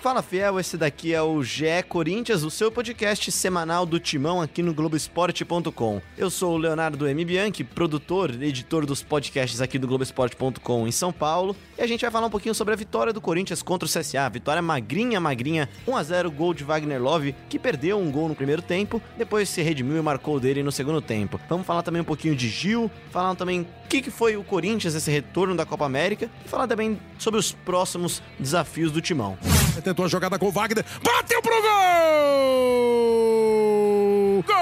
Fala Fiel, esse daqui é o GE Corinthians, o seu podcast semanal do Timão aqui no Globoesporte.com. Eu sou o Leonardo M. Bianchi, produtor e editor dos podcasts aqui do Globoesporte.com em São Paulo, e a gente vai falar um pouquinho sobre a vitória do Corinthians contra o CSA. Vitória magrinha, magrinha, 1x0 gol de Wagner Love, que perdeu um gol no primeiro tempo, depois se redimiu e marcou dele no segundo tempo. Vamos falar também um pouquinho de Gil, falar também o que, que foi o Corinthians, esse retorno da Copa América, e falar também sobre os próximos desafios do Timão. Tentou a jogada com o Wagner. Bateu pro gol! Gol!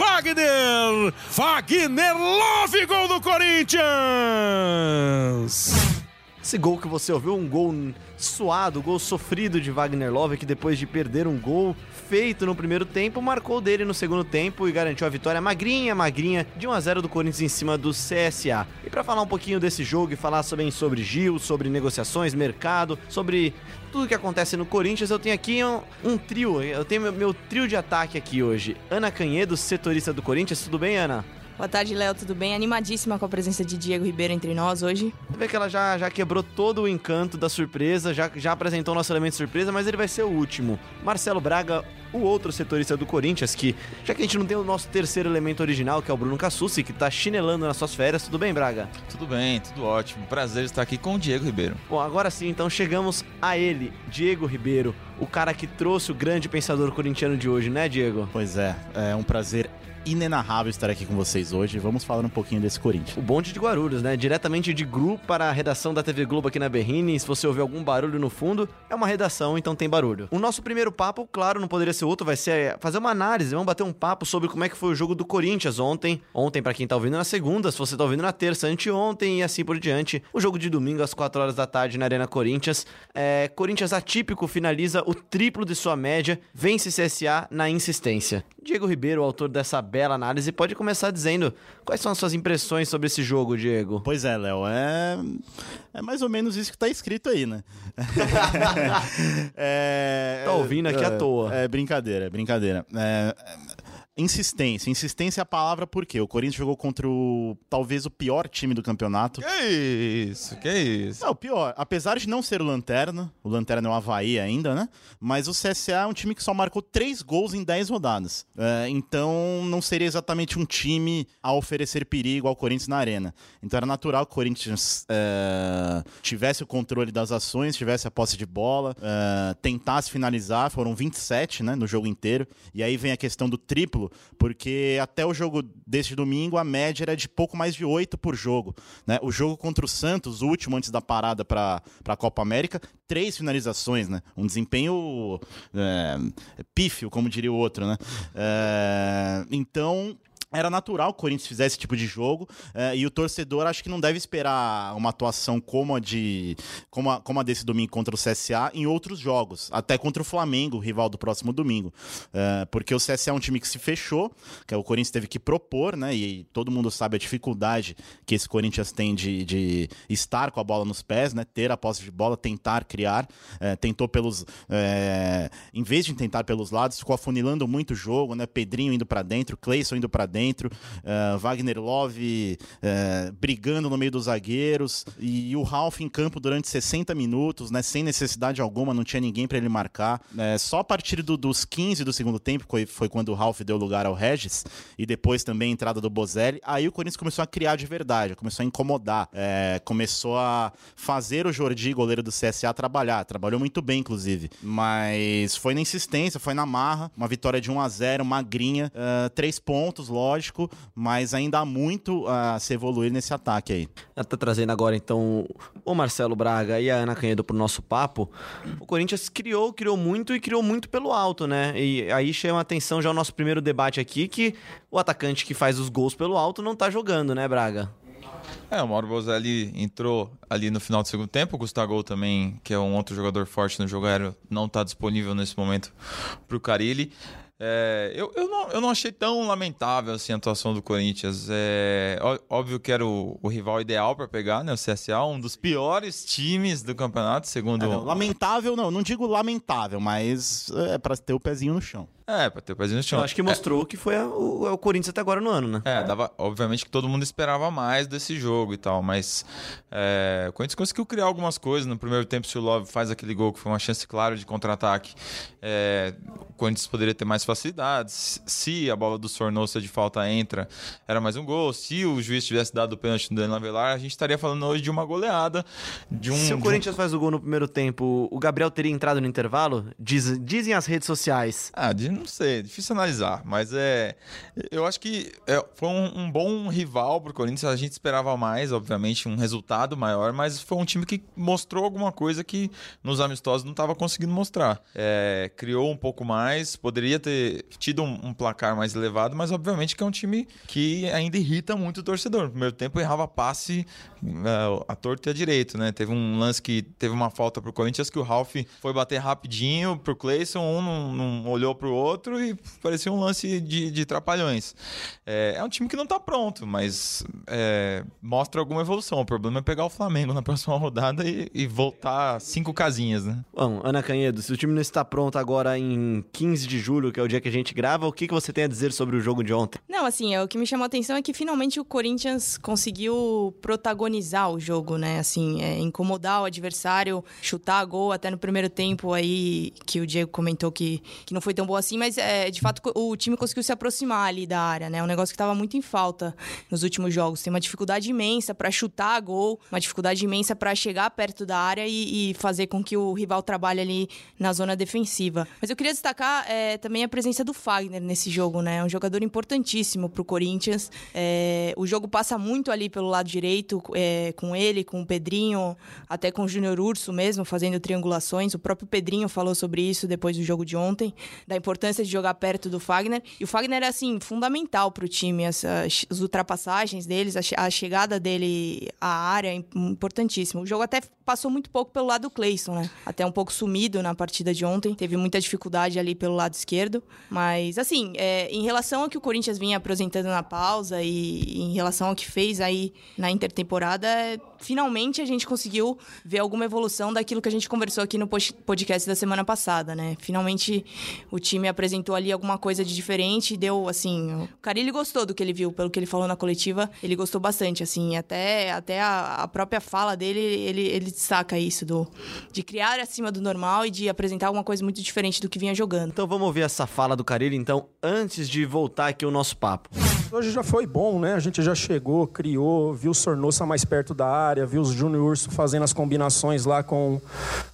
Wagner! Wagner Love, gol do Corinthians! Esse gol que você ouviu, um gol suado, gol sofrido de Wagner Love, que depois de perder um gol feito no primeiro tempo, marcou dele no segundo tempo e garantiu a vitória magrinha, magrinha, de 1 a 0 do Corinthians em cima do CSA. E para falar um pouquinho desse jogo e falar também sobre Gil, sobre negociações, mercado, sobre tudo que acontece no Corinthians, eu tenho aqui um, um trio, eu tenho meu, meu trio de ataque aqui hoje. Ana Canhedo, setorista do Corinthians, tudo bem, Ana? Boa tarde, Léo, tudo bem? Animadíssima com a presença de Diego Ribeiro entre nós hoje. Você vê que ela já, já quebrou todo o encanto da surpresa, já, já apresentou nosso elemento surpresa, mas ele vai ser o último. Marcelo Braga, o outro setorista do Corinthians, que já que a gente não tem o nosso terceiro elemento original, que é o Bruno Cassucci, que tá chinelando nas suas férias, tudo bem, Braga? Tudo bem, tudo ótimo. Prazer estar aqui com o Diego Ribeiro. Bom, agora sim, então chegamos a ele, Diego Ribeiro, o cara que trouxe o grande pensador corintiano de hoje, né, Diego? Pois é, é um prazer inenarrável estar aqui com vocês hoje. Vamos falar um pouquinho desse Corinthians. O bonde de Guarulhos, né? Diretamente de Gru para a redação da TV Globo aqui na Berrine. Se você ouvir algum barulho no fundo, é uma redação, então tem barulho. O nosso primeiro papo, claro, não poderia ser outro, vai ser fazer uma análise, vamos bater um papo sobre como é que foi o jogo do Corinthians ontem. Ontem, para quem tá ouvindo na segunda, se você tá ouvindo na terça, anteontem e assim por diante. O jogo de domingo às 4 horas da tarde na Arena Corinthians. É, Corinthians atípico finaliza o triplo de sua média, vence CSA na insistência. Diego Ribeiro, autor dessa bela análise, pode começar dizendo quais são as suas impressões sobre esse jogo, Diego. Pois é, Léo, é... é mais ou menos isso que tá escrito aí, né? é... Tá ouvindo aqui é, à toa. É brincadeira, é brincadeira. É... Insistência. Insistência é a palavra porque o Corinthians jogou contra o talvez o pior time do campeonato. Que isso, que isso. Não, o pior. Apesar de não ser o Lanterna, o Lanterna é o Havaí ainda, né? Mas o CSA é um time que só marcou três gols em 10 rodadas. É, então não seria exatamente um time a oferecer perigo ao Corinthians na arena. Então era natural que o Corinthians é, tivesse o controle das ações, tivesse a posse de bola, é, tentasse finalizar. Foram 27 né, no jogo inteiro. E aí vem a questão do triplo porque até o jogo deste domingo a média era de pouco mais de 8 por jogo. Né? O jogo contra o Santos, o último antes da parada para a Copa América, três finalizações, né? Um desempenho é, pífio, como diria o outro, né? É, então era natural que o Corinthians fizesse esse tipo de jogo eh, e o torcedor acho que não deve esperar uma atuação como a, de, como, a, como a desse domingo contra o CSA em outros jogos, até contra o Flamengo, o rival do próximo domingo. Eh, porque o CSA é um time que se fechou, que o Corinthians teve que propor, né? E todo mundo sabe a dificuldade que esse Corinthians tem de, de estar com a bola nos pés, né? Ter a posse de bola, tentar criar. Eh, tentou pelos. em vez de tentar pelos lados, ficou afunilando muito o jogo, né? Pedrinho indo para dentro, Cleison indo para dentro dentro, uh, Wagner Love uh, brigando no meio dos zagueiros e o Ralf em campo durante 60 minutos, né, sem necessidade alguma, não tinha ninguém para ele marcar. É, só a partir do, dos 15 do segundo tempo, foi, foi quando o Ralf deu lugar ao Regis, e depois também a entrada do Bozelli, aí o Corinthians começou a criar de verdade, começou a incomodar, é, começou a fazer o Jordi, goleiro do CSA, trabalhar. Trabalhou muito bem, inclusive. Mas foi na insistência, foi na marra, uma vitória de 1 a 0 magrinha, uh, três pontos, lógico lógico, mas ainda há muito a se evoluir nesse ataque aí. Ela tá trazendo agora então o Marcelo Braga e a Ana Canhedo pro nosso papo. O Corinthians criou, criou muito e criou muito pelo alto, né? E aí chama a atenção já o nosso primeiro debate aqui que o atacante que faz os gols pelo alto não tá jogando, né, Braga? É, o Mauro Bozelli entrou ali no final do segundo tempo. O Gustavo também, que é um outro jogador forte no jogo aéreo, não está disponível nesse momento para o Carilli. É, eu, eu, não, eu não achei tão lamentável assim, a atuação do Corinthians. É, óbvio que era o, o rival ideal para pegar, né? O CSA, um dos piores times do campeonato, segundo. É, não, lamentável, não, não digo lamentável, mas é para ter o pezinho no chão. É, pra ter o pezinho no chão. Eu acho que mostrou que foi a- o, é o Corinthians até agora no ano, né? É, dava, obviamente que todo mundo esperava mais desse jogo e tal, mas é, o Corinthians conseguiu criar algumas coisas. No primeiro tempo, se o Love faz aquele gol, que foi uma chance clara de contra-ataque, é, o Corinthians poderia ter mais facilidades. Se a bola do Sornosa de falta entra, era mais um gol. Se o juiz tivesse dado o pênalti no Danilo Avelar, a gente estaria falando hoje de uma goleada. De um, Se o de um- Corinthians faz o gol no primeiro tempo, o Gabriel teria entrado no intervalo? Diz- dizem as redes sociais. Ah, de, não sei, difícil analisar, mas é. Eu acho que é, foi um, um bom rival pro Corinthians. A gente esperava mais, obviamente, um resultado maior, mas foi um time que mostrou alguma coisa que nos amistosos não estava conseguindo mostrar. É, criou um pouco mais, poderia ter tido um, um placar mais elevado, mas obviamente que é um time que ainda irrita muito o torcedor. No primeiro tempo errava passe é, a torto e a direito, né? Teve um lance que teve uma falta pro Corinthians que o Ralf foi bater rapidinho pro Cleison, um não, não olhou pro outro e parecia um lance de, de trapalhões. É, é um time que não tá pronto, mas é, mostra alguma evolução. O problema é pegar o Flamengo na próxima rodada e, e voltar cinco casinhas, né? Bom, Ana Canhedo, se o time não está pronto agora em 15 de julho, que é o dia que a gente grava, o que, que você tem a dizer sobre o jogo de ontem? Não, assim, é, o que me chamou a atenção é que finalmente o Corinthians conseguiu protagonizar o jogo, né? Assim, é, incomodar o adversário, chutar gol até no primeiro tempo aí, que o Diego comentou que, que não foi tão bom assim, mas é, de fato o time conseguiu se aproximar ali da área, né? Um negócio que estava muito em falta nos últimos jogos. Tem uma dificuldade imensa para chutar gol, uma dificuldade imensa para chegar perto da área e, e fazer com que o rival trabalhe ali na zona defensiva. Mas eu queria destacar é, também a presença do Fagner nesse jogo, né? É um jogador importantíssimo para o Corinthians. É, o jogo passa muito ali pelo lado direito, é, com ele, com o Pedrinho, até com o Júnior Urso mesmo, fazendo triangulações. O próprio Pedrinho falou sobre isso depois do jogo de ontem, da importância de jogar perto do Fagner. E o Fagner é, assim, fundamental para o time. As, as, as ultrapassagens deles, a, a chegada dele à área é im- importantíssimo. O jogo até passou muito pouco pelo lado do Cleison, né? Até um pouco sumido na partida de ontem. Teve muita dificuldade ali pelo lado esquerdo. Mas, assim, é, em relação ao que o Corinthians vinha apresentando na pausa e em relação ao que fez aí na intertemporada, é, finalmente a gente conseguiu ver alguma evolução daquilo que a gente conversou aqui no podcast da semana passada, né? Finalmente o time apresentou ali alguma coisa de diferente e deu, assim... O Carilli gostou do que ele viu, pelo que ele falou na coletiva. Ele gostou bastante, assim. Até, até a, a própria fala dele, ele, ele destaca isso, do, de criar acima do normal e de apresentar alguma coisa muito diferente do que vinha jogando. Então vamos ouvir essa fala do Carilli, então, antes de voltar aqui o nosso papo. Hoje já foi bom, né? A gente já chegou, criou, viu o Sornosa mais perto da área, viu os Júnior Urso fazendo as combinações lá com,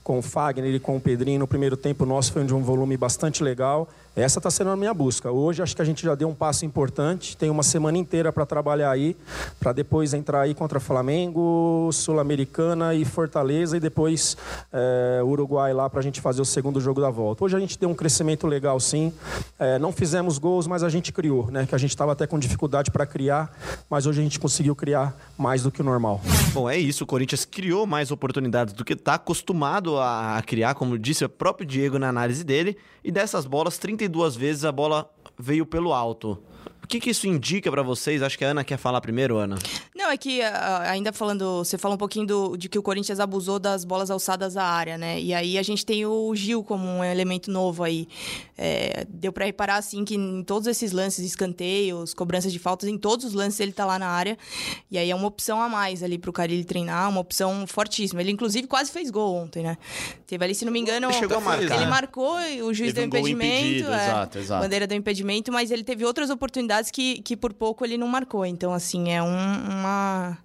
com o Fagner e com o Pedrinho. No primeiro tempo nosso foi de um volume bastante legal. Essa está sendo a minha busca. Hoje acho que a gente já deu um passo importante. Tem uma semana inteira para trabalhar aí, para depois entrar aí contra Flamengo, Sul-Americana e Fortaleza e depois é, Uruguai lá para a gente fazer o segundo jogo da volta. Hoje a gente deu um crescimento legal, sim. É, não fizemos gols, mas a gente criou, né? Que a gente estava até com dificuldade para criar, mas hoje a gente conseguiu criar mais do que o normal. Bom, é isso. O Corinthians criou mais oportunidades do que está acostumado a criar, como disse o próprio Diego na análise dele. E dessas bolas, 32 vezes a bola veio pelo alto. O que, que isso indica pra vocês? Acho que a Ana quer falar primeiro, Ana. Não, é que ah, ainda falando, você fala um pouquinho do, de que o Corinthians abusou das bolas alçadas à área, né? E aí a gente tem o Gil como um elemento novo aí. É, deu pra reparar, assim, que em todos esses lances, escanteios, cobranças de faltas, em todos os lances ele tá lá na área. E aí é uma opção a mais ali pro Carilli treinar, uma opção fortíssima. Ele, inclusive, quase fez gol ontem, né? Teve ali, se não me engano... Ele chegou a marcar, Ele né? marcou, e o juiz Teve deu um gol impedimento. impedido, é, exato, exato. Bandeira deu impedimento, mas ele teve outras oportunidades que, que por pouco ele não marcou. Então, assim, é um- uma,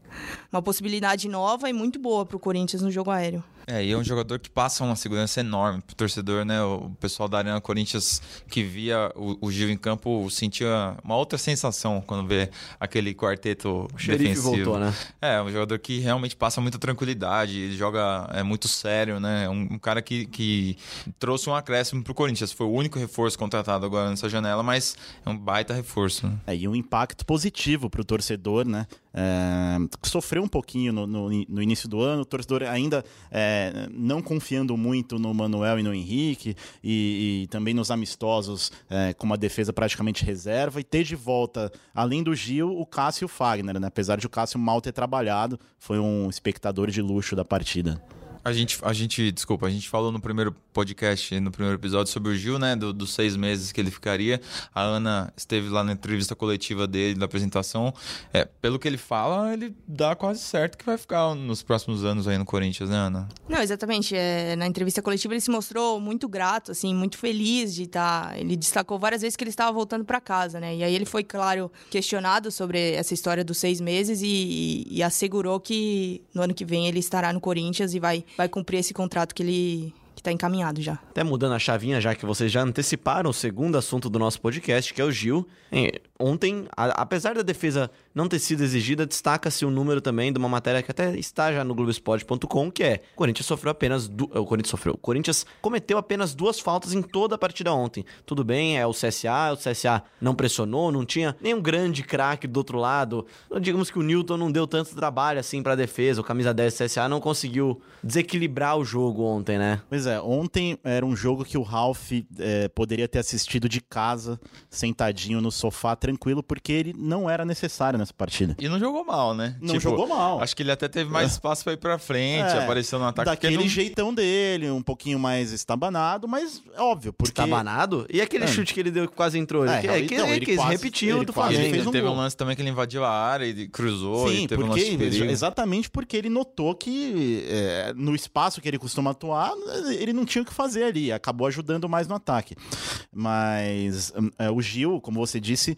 uma possibilidade nova e muito boa pro Corinthians no jogo aéreo. É, e é um jogador que passa uma segurança enorme pro torcedor, né? O pessoal da Arena Corinthians que via o, o Gil em campo sentia uma outra sensação quando vê aquele quarteto O defensivo. voltou, né? É, um jogador que realmente passa muita tranquilidade, ele joga é muito sério, né? Um, um cara que, que trouxe um acréscimo pro Corinthians. Foi o único reforço contratado agora nessa janela, mas é um baita reforço. Né? É, e um impacto positivo para o torcedor, né? É, sofreu um pouquinho no, no, no início do ano, o torcedor ainda é, não confiando muito no Manuel e no Henrique, e, e também nos amistosos é, com uma defesa praticamente reserva, e ter de volta, além do Gil, o Cássio e o Fagner, né? Apesar de o Cássio mal ter trabalhado, foi um espectador de luxo da partida. A gente, a gente, desculpa, a gente falou no primeiro podcast, no primeiro episódio, sobre o Gil, né? Do, dos seis meses que ele ficaria. A Ana esteve lá na entrevista coletiva dele, da apresentação. É, pelo que ele fala, ele dá quase certo que vai ficar nos próximos anos aí no Corinthians, né, Ana? Não, exatamente. É, na entrevista coletiva ele se mostrou muito grato, assim, muito feliz de estar. Tá... Ele destacou várias vezes que ele estava voltando para casa, né? E aí ele foi, claro, questionado sobre essa história dos seis meses e, e assegurou que no ano que vem ele estará no Corinthians e vai, vai cumprir esse contrato que ele que está encaminhado já. Até mudando a chavinha, já que vocês já anteciparam o segundo assunto do nosso podcast, que é o Gil. Ontem, a, apesar da defesa não ter sido exigida, destaca-se o um número também de uma matéria que até está já no Globoesporte.com, que é o Corinthians sofreu apenas. Du... O Corinthians sofreu. O Corinthians cometeu apenas duas faltas em toda a partida ontem. Tudo bem, é o CSA, o CSA não pressionou, não tinha nenhum grande craque do outro lado. Digamos que o Newton não deu tanto trabalho assim para a defesa, o camisa 10 do CSA não conseguiu desequilibrar o jogo ontem, né? Pois é, ontem era um jogo que o Ralph é, poderia ter assistido de casa, sentadinho no sofá, tranquilo, porque ele não era necessário nessa partida. E não jogou mal, né? Não tipo, jogou mal. Acho que ele até teve mais espaço para ir para frente, é, apareceu no ataque. Daquele não... jeitão dele, um pouquinho mais estabanado, mas óbvio, porque... Estabanado? E aquele é. chute que ele deu que quase entrou? É, ele, que, então, ele, ele quase, repetiu ele do Flamengo. Ele, um teve um lance também que ele invadiu a área, ele cruzou, Sim, teve porque, um lance Exatamente porque ele notou que é, no espaço que ele costuma atuar, ele não tinha o que fazer ali, acabou ajudando mais no ataque. Mas é, o Gil, como você disse,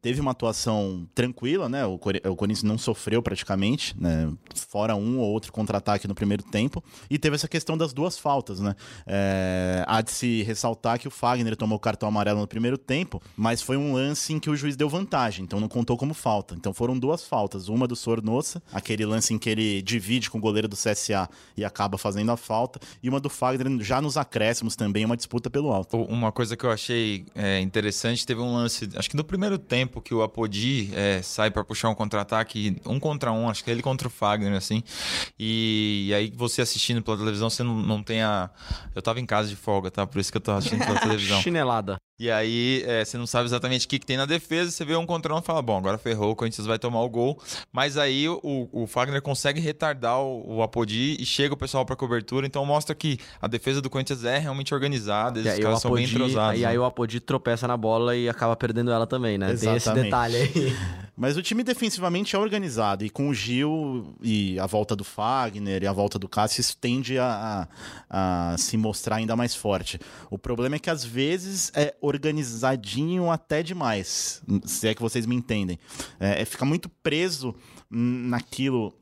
teve uma atuação tranquila, né? O, Corinthians não sofreu praticamente, né? Fora um ou outro contra-ataque no primeiro tempo. E teve essa questão das duas faltas, né? É, há de se ressaltar que o Fagner tomou cartão amarelo no primeiro tempo, mas foi um lance em que o juiz deu vantagem, então não contou como falta. Então foram duas faltas. Uma do Sornossa, aquele lance em que ele divide com o goleiro do CSA e acaba fazendo a falta, e uma do Fagner já nos acréscimos também, uma disputa pelo alto. Uma coisa que eu achei é, interessante, teve um lance, acho que no primeiro tempo, tempo que o Apodi é, sai para puxar um contra-ataque, um contra um, acho que é ele contra o Fagner, assim. E, e, aí você assistindo pela televisão, você não, não tem a. Eu tava em casa de folga, tá? Por isso que eu tava assistindo pela televisão. Chinelada. E aí é, você não sabe exatamente o que, que tem na defesa, você vê um contra um e fala, bom, agora ferrou, o Corinthians vai tomar o gol. Mas aí o, o Fagner consegue retardar o, o Apodi e chega o pessoal para cobertura, então mostra que a defesa do Corinthians é realmente organizada, eles caras são bem entrosados. E aí né? o Apodi tropeça na bola e acaba perdendo ela também, né? Exatamente. Tem esse detalhe aí. Mas o time defensivamente é organizado e com o Gil e a volta do Fagner e a volta do Cássio, isso tende a, a, a se mostrar ainda mais forte. O problema é que às vezes é organizadinho até demais, se é que vocês me entendem. É, fica muito preso naquilo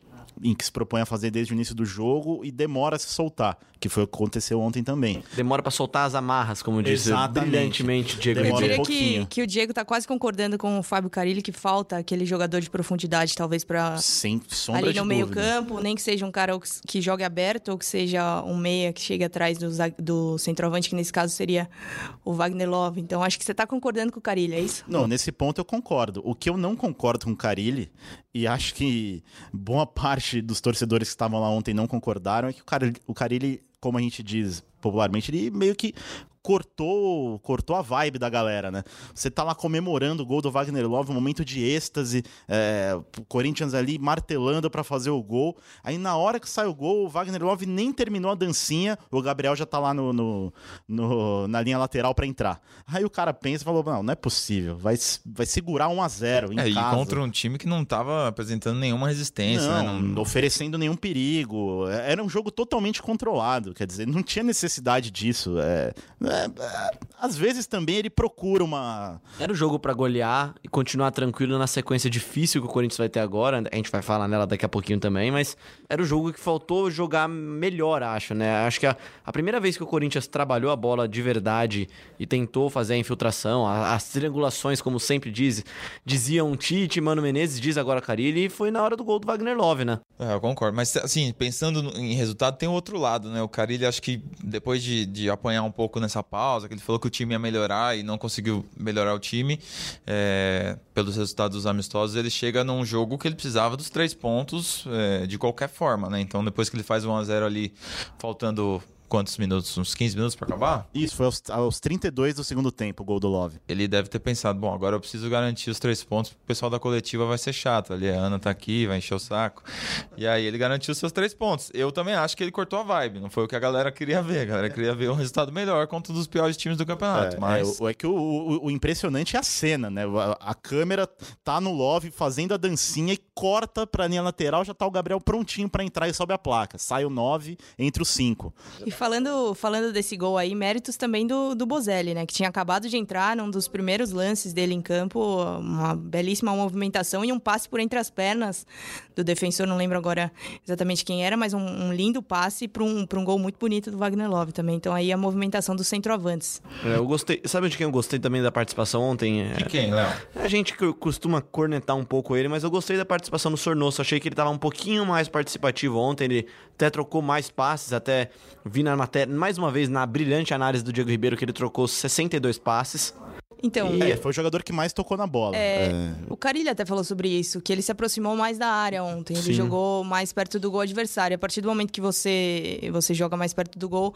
em que se propõe a fazer desde o início do jogo e demora a se soltar, que foi o que aconteceu ontem também. Demora para soltar as amarras, como disse Exatamente. brilhantemente Diego demora Eu diria um que, que o Diego tá quase concordando com o Fábio Carilli que falta aquele jogador de profundidade, talvez, para Sem sombra ali no meio-campo, nem que seja um cara que jogue aberto ou que seja um meia que chegue atrás do, do centroavante, que nesse caso seria o Wagner Love. Então acho que você tá concordando com o Carilli, é isso? Não, nesse ponto eu concordo. O que eu não concordo com o Carilli, e acho que boa parte dos torcedores que estavam lá ontem não concordaram, é que o, Car o Carilli, como a gente diz popularmente, ele meio que cortou, cortou a vibe da galera, né? Você tá lá comemorando o gol do Wagner Love, um momento de êxtase, é, o Corinthians ali martelando para fazer o gol. Aí na hora que sai o gol, o Wagner Love nem terminou a dancinha, o Gabriel já tá lá no, no, no na linha lateral para entrar. Aí o cara pensa e falou: não, não é possível, vai, vai segurar 1 a 0 em é, casa. E contra um time que não tava apresentando nenhuma resistência, não, né? não... oferecendo nenhum perigo. Era um jogo totalmente controlado, quer dizer, não tinha necessidade disso. É, é, é, às vezes também ele procura uma. Era o jogo para golear e continuar tranquilo na sequência difícil que o Corinthians vai ter agora. A gente vai falar nela daqui a pouquinho também, mas era o jogo que faltou jogar melhor, acho, né? Acho que a, a primeira vez que o Corinthians trabalhou a bola de verdade e tentou fazer a infiltração, a, as triangulações, como sempre diz, diziam Tite, Mano Menezes, diz agora Carilli, e foi na hora do gol do Wagner Love, né? É, eu concordo. Mas, assim, pensando em resultado, tem o outro lado, né? O Carilli, acho que depois de, de apanhar um pouco nessa pausa, que ele falou que o time ia melhorar e não conseguiu melhorar o time é, pelos resultados dos amistosos, ele chega num jogo que ele precisava dos três pontos é, de qualquer forma, né? Então, depois que ele faz 1 a 0 ali, faltando quantos minutos? Uns 15 minutos para acabar? Isso, foi aos, aos 32 do segundo tempo o gol do Love. Ele deve ter pensado, bom, agora eu preciso garantir os três pontos, porque o pessoal da coletiva vai ser chato. Ali a Ana tá aqui, vai encher o saco. E aí ele garantiu os seus três pontos. Eu também acho que ele cortou a vibe, não foi o que a galera queria ver. A galera queria ver um resultado melhor contra um dos piores times do campeonato. É, mas... é, é que o, o, o, impressionante é a cena, né? A, a, câmera tá no Love fazendo a dancinha e corta pra linha lateral, já tá o Gabriel prontinho para entrar e sobe a placa. Sai o 9 entre os 5. Falando, falando desse gol aí, méritos também do, do Bozelli, né? Que tinha acabado de entrar num dos primeiros lances dele em campo, uma belíssima movimentação e um passe por entre as pernas do defensor, não lembro agora exatamente quem era, mas um, um lindo passe para um, um gol muito bonito do Wagner Love também. Então aí a movimentação dos centroavantes. É, eu gostei. Sabe de quem eu gostei também da participação ontem? É, de quem, Léo? A gente costuma cornetar um pouco ele, mas eu gostei da participação do Sornoso. Achei que ele estava um pouquinho mais participativo ontem. Ele até trocou mais passes, até vi na matéria, mais uma vez, na brilhante análise do Diego Ribeiro, que ele trocou 62 passes. Então, é, foi o jogador que mais tocou na bola. É, é. O Carilho até falou sobre isso, que ele se aproximou mais da área ontem. Ele Sim. jogou mais perto do gol adversário. A partir do momento que você, você joga mais perto do gol,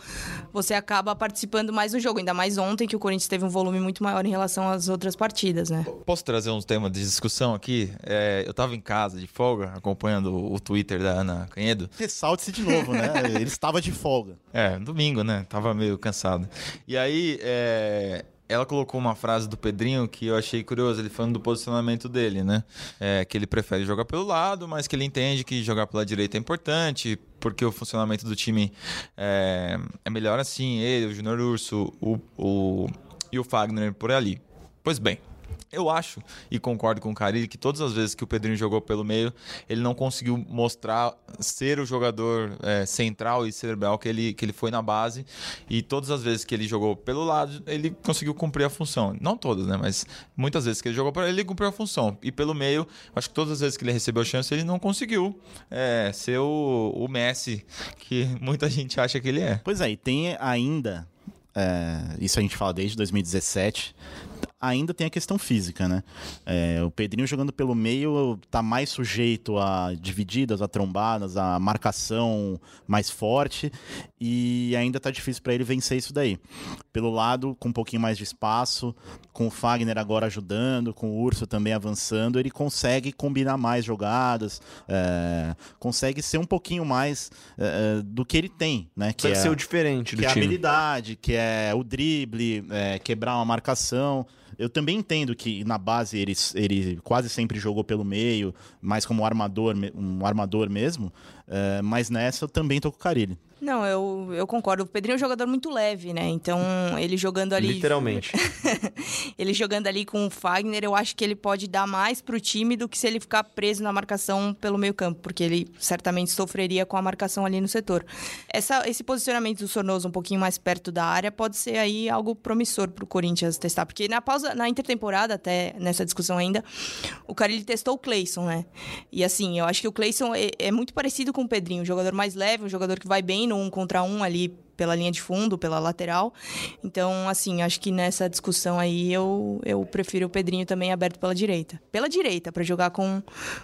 você acaba participando mais do jogo. Ainda mais ontem, que o Corinthians teve um volume muito maior em relação às outras partidas, né? Posso trazer uns temas de discussão aqui? É, eu estava em casa de folga, acompanhando o Twitter da Ana Canhedo. Ressalte-se de novo, né? ele estava de folga. É, domingo, né? Tava meio cansado. E aí, é ela colocou uma frase do Pedrinho que eu achei curioso, ele falando do posicionamento dele, né? É, que ele prefere jogar pelo lado, mas que ele entende que jogar pela direita é importante, porque o funcionamento do time é, é melhor assim, ele, o Júnior Urso o, o, e o Fagner por ali. Pois bem, eu acho e concordo com o Carilli que todas as vezes que o Pedrinho jogou pelo meio, ele não conseguiu mostrar ser o jogador é, central e cerebral que ele, que ele foi na base. E todas as vezes que ele jogou pelo lado, ele conseguiu cumprir a função. Não todas, né? Mas muitas vezes que ele jogou para ele, cumpriu a função. E pelo meio, acho que todas as vezes que ele recebeu chance, ele não conseguiu é, ser o, o Messi que muita gente acha que ele é. Pois é, e tem ainda é, isso a gente fala desde 2017, ainda tem a questão física, né? É, o Pedrinho jogando pelo meio tá mais sujeito a divididas, a trombadas, a marcação mais forte e ainda tá difícil para ele vencer isso daí. Pelo lado, com um pouquinho mais de espaço, com o Fagner agora ajudando, com o Urso também avançando, ele consegue combinar mais jogadas, é, consegue ser um pouquinho mais é, do que ele tem, né? Que é, ser o diferente do que time. é a habilidade, que é o drible, é, quebrar uma marcação. Eu também entendo que na base ele, ele quase sempre jogou pelo meio, mais como um armador, um armador mesmo. Mas nessa eu também tô com o Carilli. Não, eu, eu concordo. O Pedrinho é um jogador muito leve, né? Então, ele jogando ali. Literalmente. ele jogando ali com o Fagner, eu acho que ele pode dar mais pro time do que se ele ficar preso na marcação pelo meio-campo, porque ele certamente sofreria com a marcação ali no setor. Essa, esse posicionamento do Sornoso um pouquinho mais perto da área pode ser aí algo promissor pro Corinthians testar, porque na pausa, na intertemporada, até nessa discussão ainda, o cara ele testou o Cleison, né? E assim, eu acho que o Cleison é, é muito parecido com o Pedrinho, um jogador mais leve, um jogador que vai bem no um contra um ali pela linha de fundo, pela lateral. Então, assim, acho que nessa discussão aí eu, eu prefiro o Pedrinho também aberto pela direita. Pela direita, para jogar com,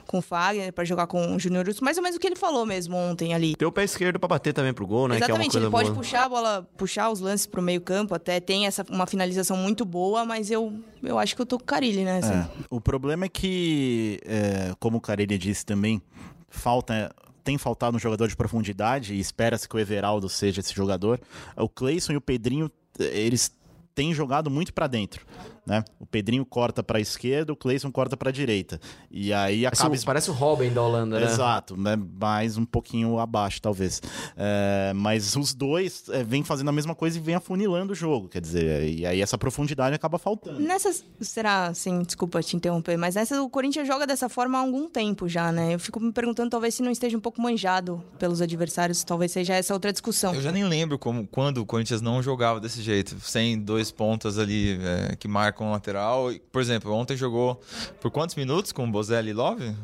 com o Fagner, para jogar com o Júnior Urso, mais ou menos o que ele falou mesmo ontem ali. Tem o pé esquerdo para bater também pro gol, né? Exatamente, é ele pode boa. puxar a bola, puxar os lances pro meio campo, até tem essa uma finalização muito boa, mas eu, eu acho que eu tô com o Carilli, né? É, o problema é que, é, como o Carilli disse também, falta tem faltado um jogador de profundidade e espera-se que o Everaldo seja esse jogador. O Cleison e o Pedrinho, eles têm jogado muito para dentro né? O Pedrinho corta para a esquerda, o Cleison corta para a direita. E aí acaba. Parece, parece o Robin da Holanda, né? Exato, né? mais um pouquinho abaixo, talvez. É, mas os dois é, vêm fazendo a mesma coisa e vêm afunilando o jogo, quer dizer, e aí essa profundidade acaba faltando. Nessas. Será, assim, desculpa te interromper, mas nessa o Corinthians joga dessa forma há algum tempo já, né? Eu fico me perguntando, talvez, se não esteja um pouco manjado pelos adversários, talvez seja essa outra discussão. Eu já nem lembro como, quando o Corinthians não jogava desse jeito, sem dois pontas ali é, que marcam com o lateral. Por exemplo, ontem jogou por quantos minutos com o Bozelli e Love?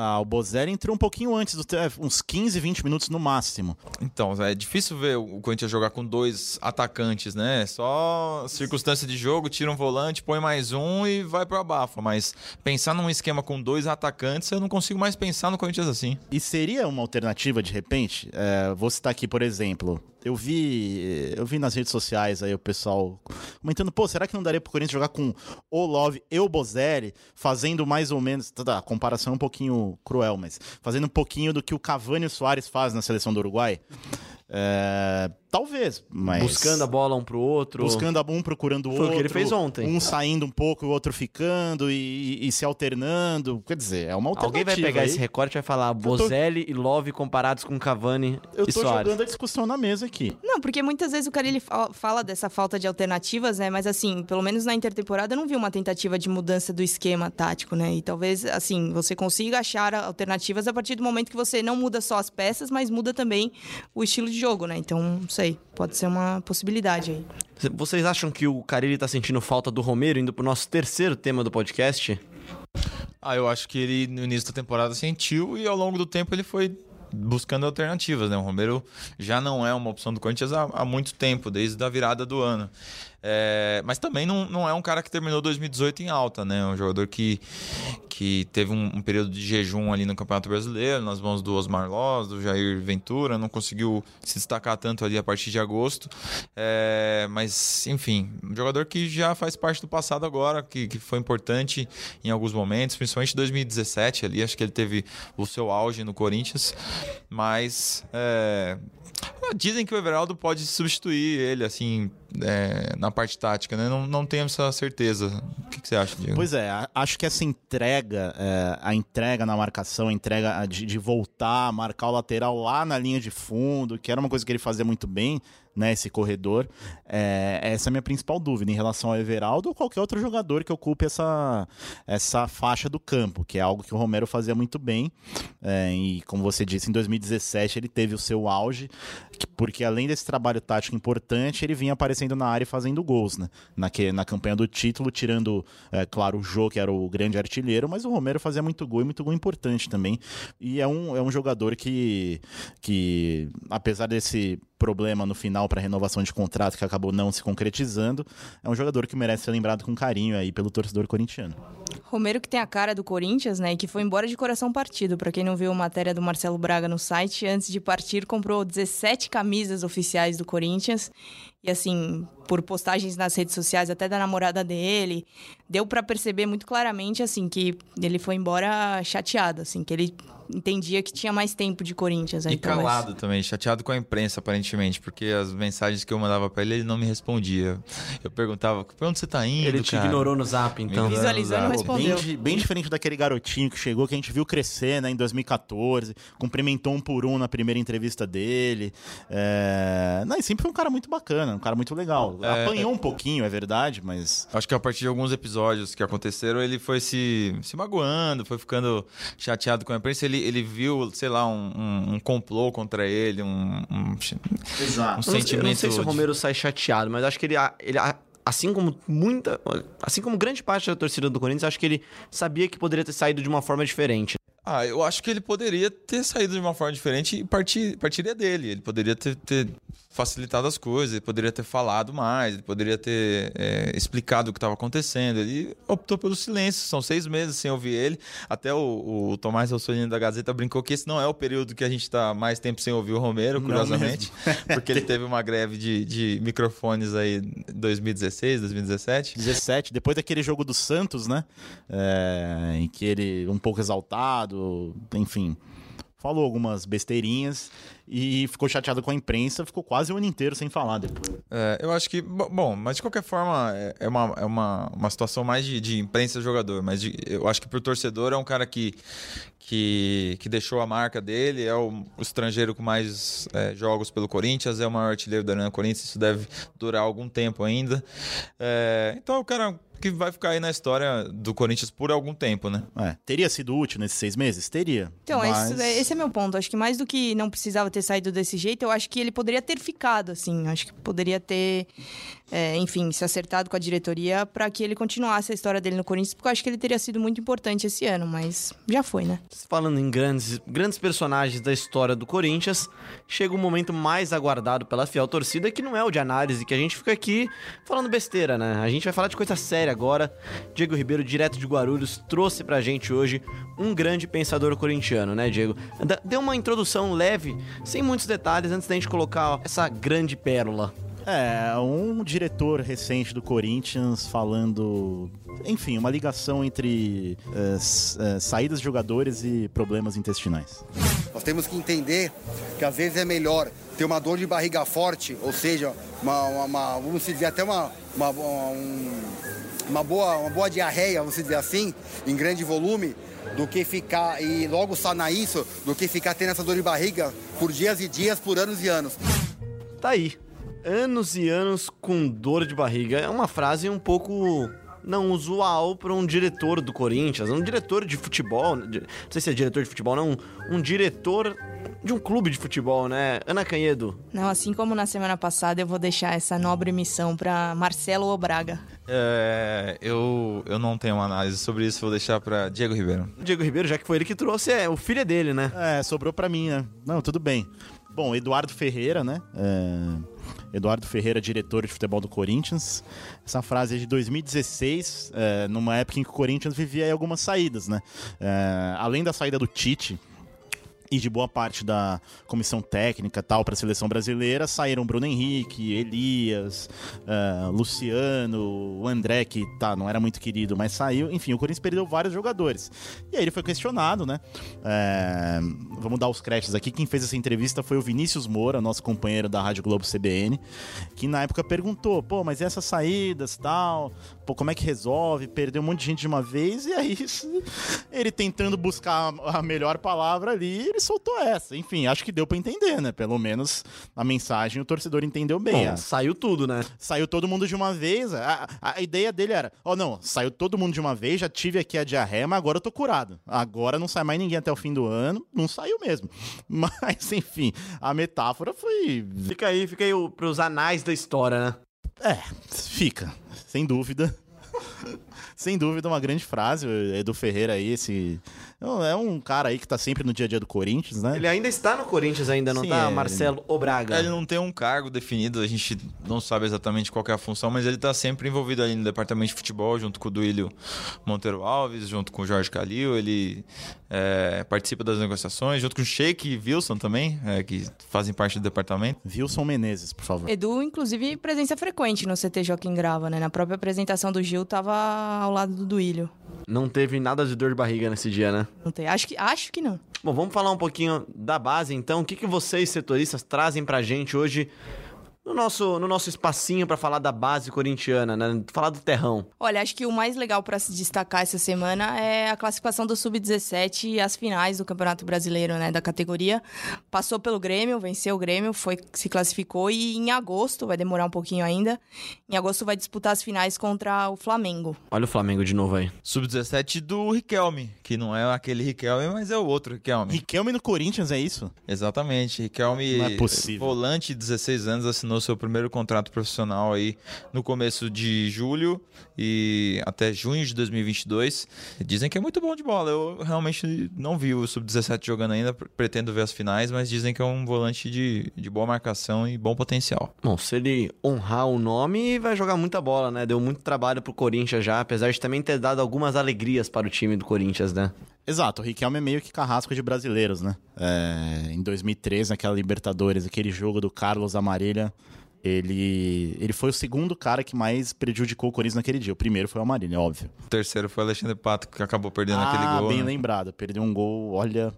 Ah, o Bozelli entrou um pouquinho antes, do, uns 15, 20 minutos no máximo. Então, é difícil ver o Corinthians jogar com dois atacantes, né? Só circunstância de jogo, tira um volante, põe mais um e vai pro abafa. Mas pensar num esquema com dois atacantes, eu não consigo mais pensar no Corinthians assim. E seria uma alternativa, de repente? É, vou citar aqui, por exemplo, eu vi, eu vi nas redes sociais aí o pessoal comentando, pô, será que não daria pro Corinthians jogar com o Love e o Bozelli, fazendo mais ou menos, tá, a comparação é um pouquinho cruel, mas fazendo um pouquinho do que o Cavani e o Soares faz na seleção do Uruguai? É, talvez, mas. Buscando a bola um pro outro. Buscando um procurando o Foi outro. o que ele fez ontem. Um saindo um pouco, o outro ficando e, e se alternando. Quer dizer, é uma alternativa. Alguém vai pegar aí. esse recorte e vai falar Bozelli e Love comparados com Cavani Eu e tô Soares. jogando a discussão na mesa aqui. Não, porque muitas vezes o cara ele fa- fala dessa falta de alternativas, né? Mas assim, pelo menos na intertemporada eu não vi uma tentativa de mudança do esquema tático, né? E talvez, assim, você consiga achar alternativas a partir do momento que você não muda só as peças, mas muda também o estilo de jogo, né? Então, não sei, pode ser uma possibilidade aí. Vocês acham que o Carilli tá sentindo falta do Romero indo pro nosso terceiro tema do podcast? Ah, eu acho que ele no início da temporada sentiu e ao longo do tempo ele foi buscando alternativas, né? O Romero já não é uma opção do Corinthians há, há muito tempo, desde a virada do ano. É, mas também não, não é um cara que terminou 2018 em alta, né? É um jogador que, que teve um, um período de jejum ali no Campeonato Brasileiro, nas mãos do Osmar Loz, do Jair Ventura, não conseguiu se destacar tanto ali a partir de agosto. É, mas, enfim, um jogador que já faz parte do passado agora, que, que foi importante em alguns momentos, principalmente em 2017 ali, acho que ele teve o seu auge no Corinthians, mas é, dizem que o Everaldo pode substituir ele, assim, é, na parte tática, né? Não, não tenho essa certeza. O que, que você acha, Diego? Pois é, acho que essa entrega, é, a entrega na marcação, a entrega de, de voltar, marcar o lateral lá na linha de fundo, que era uma coisa que ele fazia muito bem, né? Esse corredor. É, essa é a minha principal dúvida em relação ao Everaldo ou qualquer outro jogador que ocupe essa, essa faixa do campo, que é algo que o Romero fazia muito bem. É, e como você disse, em 2017 ele teve o seu auge, que- porque além desse trabalho tático importante, ele vinha aparecendo na área e fazendo gols, né? Na, que, na campanha do título, tirando, é, claro, o Jô, que era o grande artilheiro, mas o Romero fazia muito gol e muito gol importante também. E é um, é um jogador que, que, apesar desse problema no final para renovação de contrato que acabou não se concretizando, é um jogador que merece ser lembrado com carinho aí pelo torcedor corintiano. Romero que tem a cara do Corinthians, né? E que foi embora de coração partido. Pra quem não viu a matéria do Marcelo Braga no site, antes de partir comprou 17 camisas oficiais do Corinthians. E assim, por postagens nas redes sociais até da namorada dele, deu pra perceber muito claramente assim que ele foi embora chateado, assim, que ele entendia que tinha mais tempo de Corinthians aí E talvez. calado também, chateado com a imprensa, aparentemente, porque as mensagens que eu mandava pra ele, ele não me respondia. Eu perguntava, pra onde você tá indo, Ele te cara? ignorou no zap, então. Me e Exato. respondeu. Bem, bem diferente daquele garotinho que chegou, que a gente viu crescer né, em 2014, cumprimentou um por um na primeira entrevista dele. É... Não, e sempre foi um cara muito bacana, um cara muito legal. É, Apanhou um pouquinho, é verdade, mas. Acho que a partir de alguns episódios que aconteceram, ele foi se, se magoando, foi ficando chateado com a imprensa. Ele, ele viu, sei lá, um, um, um complô contra ele, um, um, Exato. um Eu não, sei, eu sentimento. não sei se o de- Romero sai chateado, mas acho que ele, ele assim como muita, assim como grande parte da torcida do Corinthians, acho que ele sabia que poderia ter saído de uma forma diferente. Ah, eu acho que ele poderia ter saído de uma forma diferente e partir, partiria dele. Ele poderia ter, ter facilitado as coisas, ele poderia ter falado mais, ele poderia ter é, explicado o que estava acontecendo. Ele optou pelo silêncio. São seis meses sem ouvir ele. Até o, o Tomás Rossolini da Gazeta brincou que esse não é o período que a gente está mais tempo sem ouvir o Romero, curiosamente. Porque ele teve uma greve de, de microfones aí em 2016, 2017. 17, depois daquele jogo do Santos, né? É, em que ele, um pouco exaltado, enfim, falou algumas besteirinhas e ficou chateado com a imprensa, ficou quase o ano inteiro sem falar depois. É, eu acho que. bo- Bom, mas de qualquer forma, é- é uma, é uma, uma situação mais de, de imprensa jogador. Mas de- eu acho que pro torcedor é um cara que, que, que deixou a marca dele, é o, o estrangeiro com mais é, jogos pelo Corinthians, é o maior artilheiro da Arena Corinthians, isso deve durar algum tempo ainda. É, então é o cara que vai ficar aí na história do Corinthians por algum tempo, né? É, teria sido útil nesses seis meses? Teria. Então, mas... esse, esse é meu ponto. Acho que mais do que não precisava ter saído desse jeito, eu acho que ele poderia ter ficado, assim. Acho que poderia ter, é, enfim, se acertado com a diretoria para que ele continuasse a história dele no Corinthians, porque eu acho que ele teria sido muito importante esse ano, mas já foi, né? Falando em grandes, grandes personagens da história do Corinthians, chega o momento mais aguardado pela fiel torcida, que não é o de análise, que a gente fica aqui falando besteira, né? A gente vai falar de coisa séria agora. Diego Ribeiro, direto de Guarulhos, trouxe pra gente hoje um grande pensador corintiano, né, Diego? Deu uma introdução leve, sem muitos detalhes, antes da gente colocar essa grande pérola. É, um diretor recente do Corinthians falando. Enfim, uma ligação entre s- eh, saídas de jogadores e problemas intestinais. Nós temos que entender que às vezes é melhor ter uma dor de barriga forte, ou seja, uma, uma- uma- vamos dizer até uma, uma, um- uma boa, uma boa diarreia, vamos dizer assim, em grande volume, do que ficar e logo sanar isso, do que ficar tendo essa dor de barriga por dias e dias, por anos e anos. Tá aí. Anos e anos com dor de barriga. É uma frase um pouco não usual para um diretor do Corinthians, um diretor de futebol, não sei se é diretor de futebol, não, um diretor de um clube de futebol, né? Ana Canhedo, Não, assim como na semana passada, eu vou deixar essa nobre missão para Marcelo Obraga. É, eu, eu não tenho uma análise sobre isso, vou deixar para Diego Ribeiro. Diego Ribeiro, já que foi ele que trouxe, é o filho é dele, né? É, sobrou pra mim, né? Não, tudo bem. Bom, Eduardo Ferreira, né? É, Eduardo Ferreira, diretor de futebol do Corinthians. Essa frase é de 2016, é, numa época em que o Corinthians vivia algumas saídas, né? É, além da saída do Tite, e de boa parte da comissão técnica tal para a seleção brasileira saíram Bruno Henrique, Elias, ah, Luciano, o André que tá não era muito querido, mas saiu. Enfim, o Corinthians perdeu vários jogadores. E aí ele foi questionado, né? É, vamos dar os créditos aqui. Quem fez essa entrevista foi o Vinícius Moura, nosso companheiro da Rádio Globo CBN, que na época perguntou, pô, mas essas saídas tal? Pô, como é que resolve? Perdeu um monte de gente de uma vez e aí ele tentando buscar a melhor palavra ali, ele soltou essa. Enfim, acho que deu pra entender, né? Pelo menos a mensagem o torcedor entendeu bem. Bom, saiu tudo, né? Saiu todo mundo de uma vez. A, a- ideia dele era: ó, não, saiu todo mundo de uma vez, já tive aqui a diarreia, mas agora eu tô curado. Agora não sai mais ninguém até o fim do ano. Não saiu mesmo. Mas, enfim, a metáfora foi. Fica aí, fica aí pros anais da história, né? É, fica, sem dúvida. Sem dúvida, uma grande frase. O Edu Ferreira aí, esse. É um cara aí que tá sempre no dia a dia do Corinthians, né? Ele ainda está no Corinthians, ainda não Sim, tá? é. Marcelo Obraga. Ele não tem um cargo definido, a gente não sabe exatamente qual que é a função, mas ele tá sempre envolvido ali no departamento de futebol, junto com o Duílio Monteiro Alves, junto com o Jorge Calil, ele é, participa das negociações, junto com o Sheik e Wilson também, é, que fazem parte do departamento. Wilson Menezes, por favor. Edu, inclusive, presença frequente no CT Joaquim Grava, né? Na própria apresentação do Gil, tava ao lado do Duílio. Não teve nada de dor de barriga nesse dia, né? Não tem. Acho que, acho que não. Bom, vamos falar um pouquinho da base, então. O que, que vocês, setoristas, trazem pra gente hoje no nosso, no nosso espacinho pra falar da base corintiana, né? Falar do terrão. Olha, acho que o mais legal para se destacar essa semana é a classificação do Sub-17 e as finais do Campeonato Brasileiro, né, da categoria. Passou pelo Grêmio, venceu o Grêmio, foi se classificou e em agosto, vai demorar um pouquinho ainda. Em agosto vai disputar as finais contra o Flamengo. Olha o Flamengo de novo aí. Sub-17 do Riquelme, que não é aquele Riquelme, mas é o outro Riquelme. Riquelme no Corinthians, é isso? Exatamente. Riquelme, Não é possível. volante, 16 anos, assinou seu primeiro contrato profissional aí no começo de julho e até junho de 2022. Dizem que é muito bom de bola. Eu realmente não vi o Sub-17 jogando ainda, pre- pretendo ver as finais, mas dizem que é um volante de, de boa marcação e bom potencial. Bom, se ele honrar o nome, vai jogar muita bola, né? Deu muito trabalho pro Corinthians já, apesar de também ter dado algumas alegrias para o time do Corinthians, né? Exato, o Riquelme é meio que carrasco de brasileiros, né? É, em 2013, naquela Libertadores, aquele jogo do Carlos Amarilha, ele, ele foi o segundo cara que mais prejudicou o Corinthians naquele dia. O primeiro foi o Amarilha, óbvio. O terceiro foi o Alexandre Pato, que acabou perdendo ah, aquele gol. bem né? lembrado. Perdeu um gol, olha,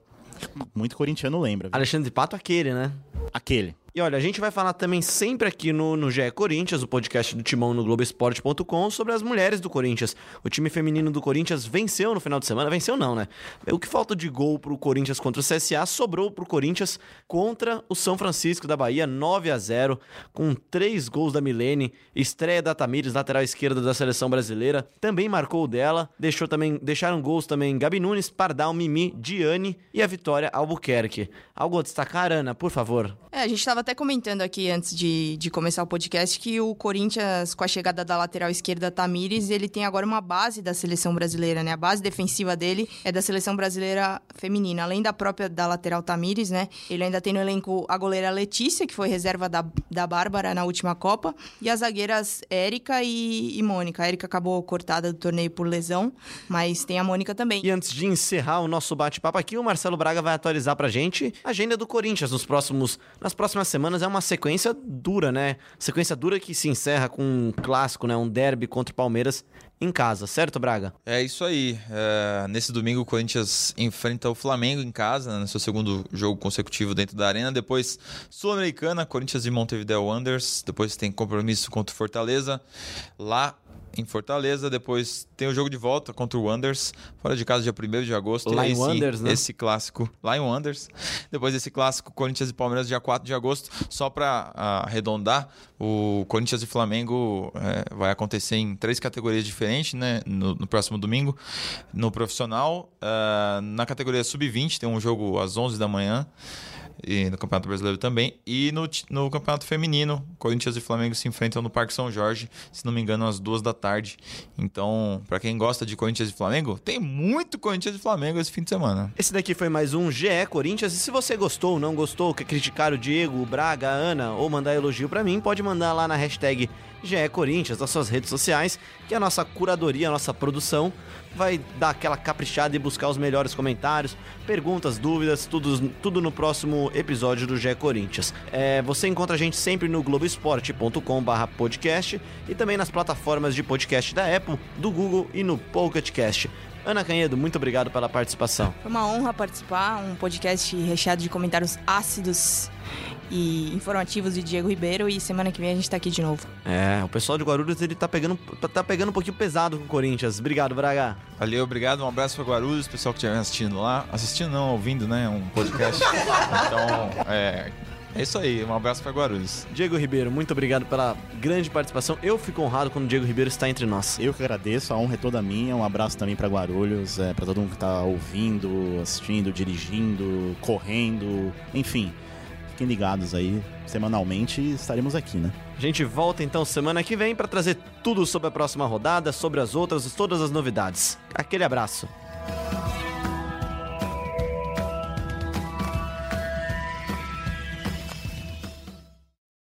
muito corintiano lembra. viu? Alexandre Pato, aquele, né? Aquele. E olha, a gente vai falar também sempre aqui no, no GE Corinthians, o podcast do Timão no Globoesporte.com, sobre as mulheres do Corinthians. O time feminino do Corinthians venceu no final de semana. Venceu não, né? O que falta de gol pro Corinthians contra o CSA sobrou pro Corinthians contra o São Francisco da Bahia, 9 a 0 com três gols da Milene, estreia da Tamires, lateral esquerda da seleção brasileira, também marcou o dela, deixou também, deixaram gols também Gabi Nunes, Pardal, Mimi, Diane e a Vitória Albuquerque. Algo a destacar, Ana, por favor? É, a gente até comentando aqui antes de, de começar o podcast que o Corinthians, com a chegada da lateral esquerda Tamires, ele tem agora uma base da seleção brasileira, né? A base defensiva dele é da seleção brasileira feminina. Além da própria da lateral Tamires, né? Ele ainda tem no elenco a goleira Letícia, que foi reserva da, da Bárbara na última Copa, e as zagueiras Érica e, e Mônica. A Érica acabou cortada do torneio por lesão, mas tem a Mônica também. E antes de encerrar o nosso bate-papo aqui, o Marcelo Braga vai atualizar pra gente a agenda do Corinthians nos próximos, nas próximas semanas. É uma sequência dura, né? Sequência dura que se encerra com um clássico, né? Um derby contra o Palmeiras em casa, certo, Braga? É isso aí. É, nesse domingo, o Corinthians enfrenta o Flamengo em casa, né, no seu segundo jogo consecutivo dentro da Arena. Depois, Sul-Americana, Corinthians e Montevideo Wanderers. Depois tem compromisso contra o Fortaleza. Lá em Fortaleza, depois tem o jogo de volta contra o Wanderers, fora de casa dia 1 de agosto. Lá em esse, Wanderers, né? Esse clássico lá em Wanderers. Depois desse clássico Corinthians e Palmeiras dia 4 de agosto. Só para arredondar, o Corinthians e Flamengo é, vai acontecer em três categorias diferentes, né? No, no próximo domingo. No profissional, ah, na categoria sub-20 tem um jogo às 11 da manhã e no Campeonato Brasileiro também. E no, no Campeonato Feminino, Corinthians e Flamengo se enfrentam no Parque São Jorge, se não me engano, às duas da tarde. Então, pra quem gosta de Corinthians e Flamengo, tem muito Corinthians e Flamengo esse fim de semana. Esse daqui foi mais um GE Corinthians. E se você gostou, não gostou, quer criticar o Diego, o Braga, a Ana ou mandar elogio pra mim, pode mandar lá na hashtag GE Corinthians nas suas redes sociais, que a nossa curadoria, a nossa produção vai dar aquela caprichada e buscar os melhores comentários, perguntas, dúvidas, tudo, tudo no próximo episódio do GE Corinthians. É, você encontra a gente sempre no globesport.com/podcast e também nas plataformas de podcast da Apple, do Google e no Pocket Cast. Ana Canhedo, muito obrigado pela participação. Foi uma honra participar, um podcast recheado de comentários ácidos e informativos de Diego Ribeiro e semana que vem a gente tá aqui de novo. É, o pessoal de Guarulhos ele tá pegando, tá- pegando um pouquinho pesado com o Corinthians. Obrigado, Braga. Valeu, obrigado, um abraço para Guarulhos, pessoal que estiver assistindo lá. Assistindo não, ouvindo, né? Um podcast. então, é, é isso aí, um abraço para Guarulhos. Diego Ribeiro, muito obrigado pela grande participação. Eu fico honrado quando o Diego Ribeiro está entre nós. Eu que agradeço, a honra é toda minha. Um abraço também para Guarulhos, é, para todo mundo que tá ouvindo, assistindo, dirigindo, correndo, enfim. Fiquem ligados aí, semanalmente estaremos aqui, né? A gente volta então semana que vem para trazer tudo sobre a próxima rodada, sobre as outras, todas as novidades. Aquele abraço.